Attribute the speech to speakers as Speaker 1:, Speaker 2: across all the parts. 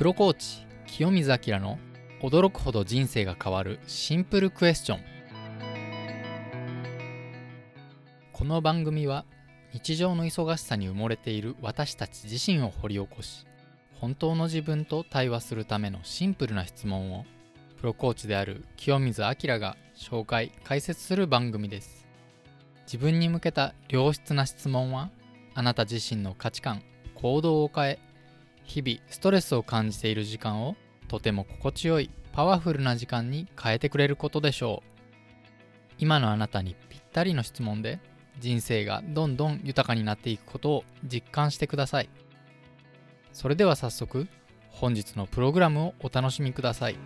Speaker 1: プロコーチ清水明の驚くほど人生が変わるシンプルクエスチョン。この番組は日常の忙しさに埋もれている私たち自身を掘り起こし本当の自分と対話するためのシンプルな質問をプロコーチである清水明が紹介解説する番組です。自分に向けた良質な質問はあなた自身の価値観行動を変え日々ストレスを感じている時間をとても心地よいパワフルな時間に変えてくれることでしょう。今のあなたにぴったりの質問で人生がどんどん豊かになっていくことを実感してください。それでは早速本日のプログラムをお楽しみください。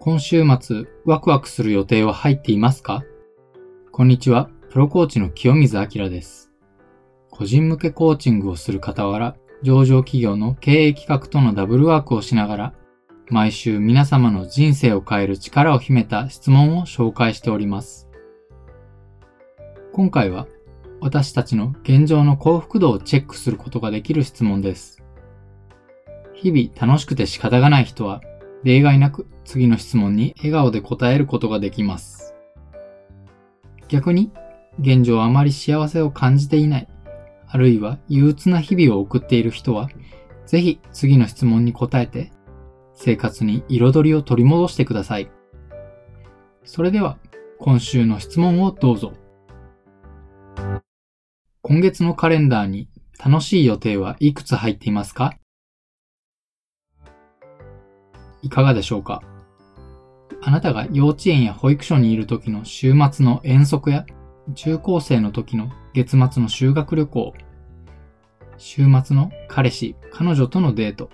Speaker 2: 今週末、ワクワクする予定は入っていますか？こんにちは、プロコーチの清水明です。個人向けコーチングをする傍ら、上場企業の経営企画とのダブルワークをしながら、毎週皆様の人生を変える力を秘めた質問を紹介しております。今回は、私たちの現状の幸福度をチェックすることができる質問です。日々楽しくて仕方がない人は、例外なく次の質問に笑顔で答えることができます。逆に、現状あまり幸せを感じていない、あるいは憂鬱な日々を送っている人は、ぜひ次の質問に答えて、生活に彩りを取り戻してください。それでは、今週の質問をどうぞ。今月のカレンダーに楽しい予定はいくつ入っていますか？いかがでしょうか？あなたが幼稚園や保育所にいる時の週末の遠足や中高生の時の月末の修学旅行、週末の彼氏、彼女とのデート、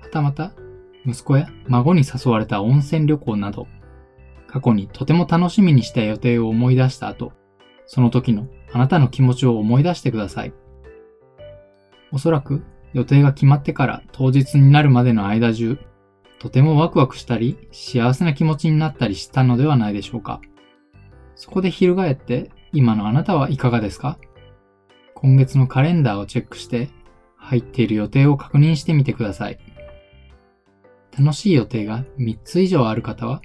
Speaker 2: はたまた息子や孫に誘われた温泉旅行など、過去にとても楽しみにした予定を思い出した後、その時のあなたの気持ちを思い出してください。おそらく予定が決まってから当日になるまでの間中、とてもワクワクしたり、幸せな気持ちになったりしたのではないでしょうか。そこで翻って、今のあなたはいかがですか？今月のカレンダーをチェックして、入っている予定を確認してみてください。楽しい予定が3つ以上ある方は、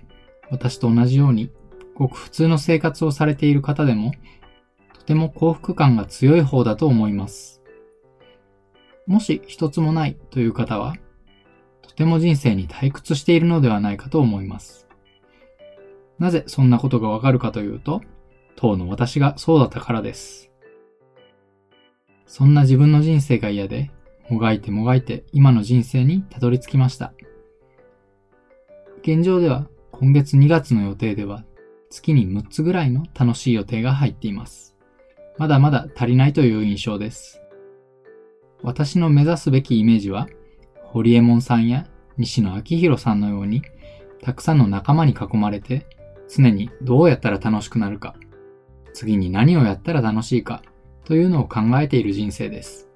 Speaker 2: 私と同じように、ごく普通の生活をされている方でも、とても幸福感が強い方だと思います。もし一つもないという方は、ても人生に退屈しているのではないかと思います。なぜそんなことがわかるかというと、当の私がそうだったからです。そんな自分の人生が嫌で、もがいてもがいて今の人生にたどり着きました。現状では今月2月の予定では月に6つぐらいの楽しい予定が入っています。まだまだ足りないという印象です。私の目指すべきイメージは堀江門さんや西野昭弘さんのように、たくさんの仲間に囲まれて、常にどうやったら楽しくなるか、次に何をやったら楽しいか、というのを考えている人生です。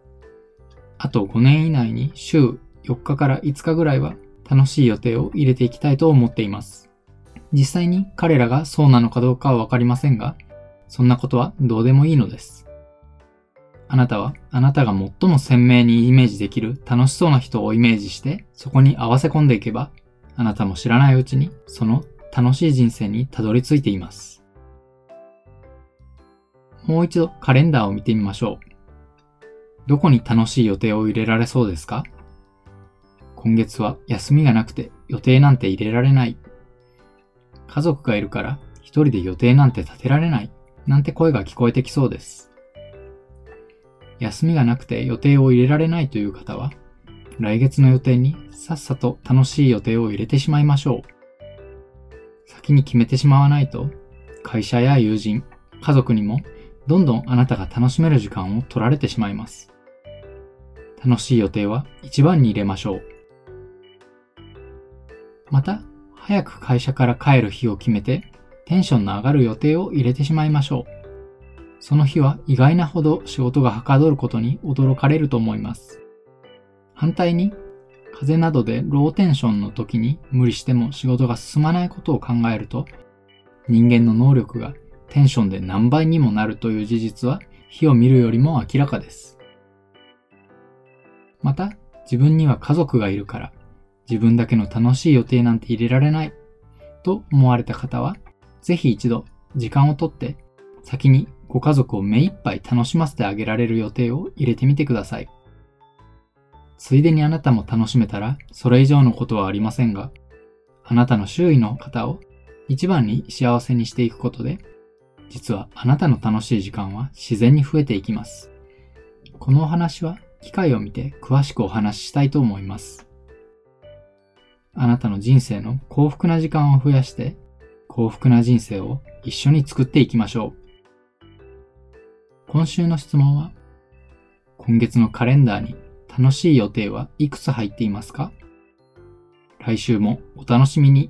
Speaker 2: あと5年以内に週4日から5日ぐらいは楽しい予定を入れていきたいと思っています。実際に彼らがそうなのかどうかはわかりませんが、そんなことはどうでもいいのです。あなたはあなたが最も鮮明にイメージできる楽しそうな人をイメージしてそこに合わせ込んでいけばあなたも知らないうちにその楽しい人生にたどり着いています。もう一度カレンダーを見てみましょう。どこに楽しい予定を入れられそうですか？今月は休みがなくて予定なんて入れられない。家族がいるから一人で予定なんて立てられない。なんて声が聞こえてきそうです。休みがなくて予定を入れられないという方は、来月の予定にさっさと楽しい予定を入れてしまいましょう。先に決めてしまわないと、会社や友人、家族にもどんどんあなたが楽しめる時間を取られてしまいます。楽しい予定は一番に入れましょう。また、早く会社から帰る日を決めて、テンションの上がる予定を入れてしまいましょう。その日は意外なほど仕事がはかどることに驚かれると思います。反対に、風邪などでローテンションの時に無理しても仕事が進まないことを考えると、人間の能力がテンションで何倍にもなるという事実は火を見るよりも明らかです。また、自分には家族がいるから、自分だけの楽しい予定なんて入れられないと思われた方は、ぜひ一度時間をとって先にご家族を目いっぱい楽しませてあげられる予定を入れてみてください。ついでにあなたも楽しめたらそれ以上のことはありませんが、あなたの周囲の方を一番に幸せにしていくことで、実はあなたの楽しい時間は自然に増えていきます。このお話は機会を見て詳しくお話ししたいと思います。あなたの人生の幸福な時間を増やして幸福な人生を一緒に作っていきましょう。今週の質問は、今月のカレンダーに楽しい予定はいくつ入っていますか？来週もお楽しみに。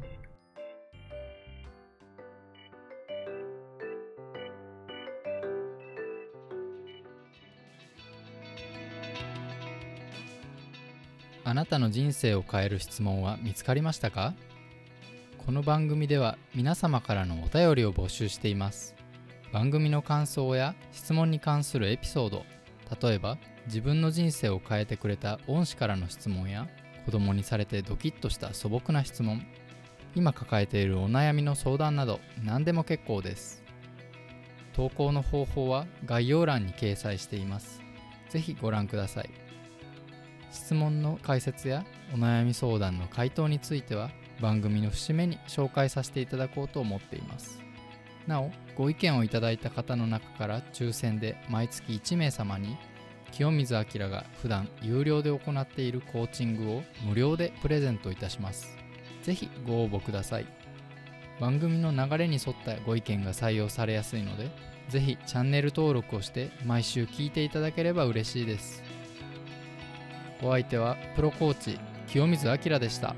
Speaker 1: あなたの人生を変える質問は見つかりましたか？この番組では皆様からのお便りを募集しています。番組の感想や質問に関するエピソード例えば自分の人生を変えてくれた恩師からの質問や子供にされてドキッとした素朴な質問今抱えているお悩みの相談など何でも結構です。投稿の方法は概要欄に掲載しています。是非ご覧ください。質問の解説やお悩み相談の回答については番組の節目に紹介させていただこうと思っています。なおご意見をいただいた方の中から抽選で毎月1名様に清水明が普段有料で行っているコーチングを無料でプレゼントいたします。ぜひご応募ください。番組の流れに沿ったご意見が採用されやすいのでぜひチャンネル登録をして毎週聞いていただければ嬉しいです。お相手はプロコーチ清水明でした。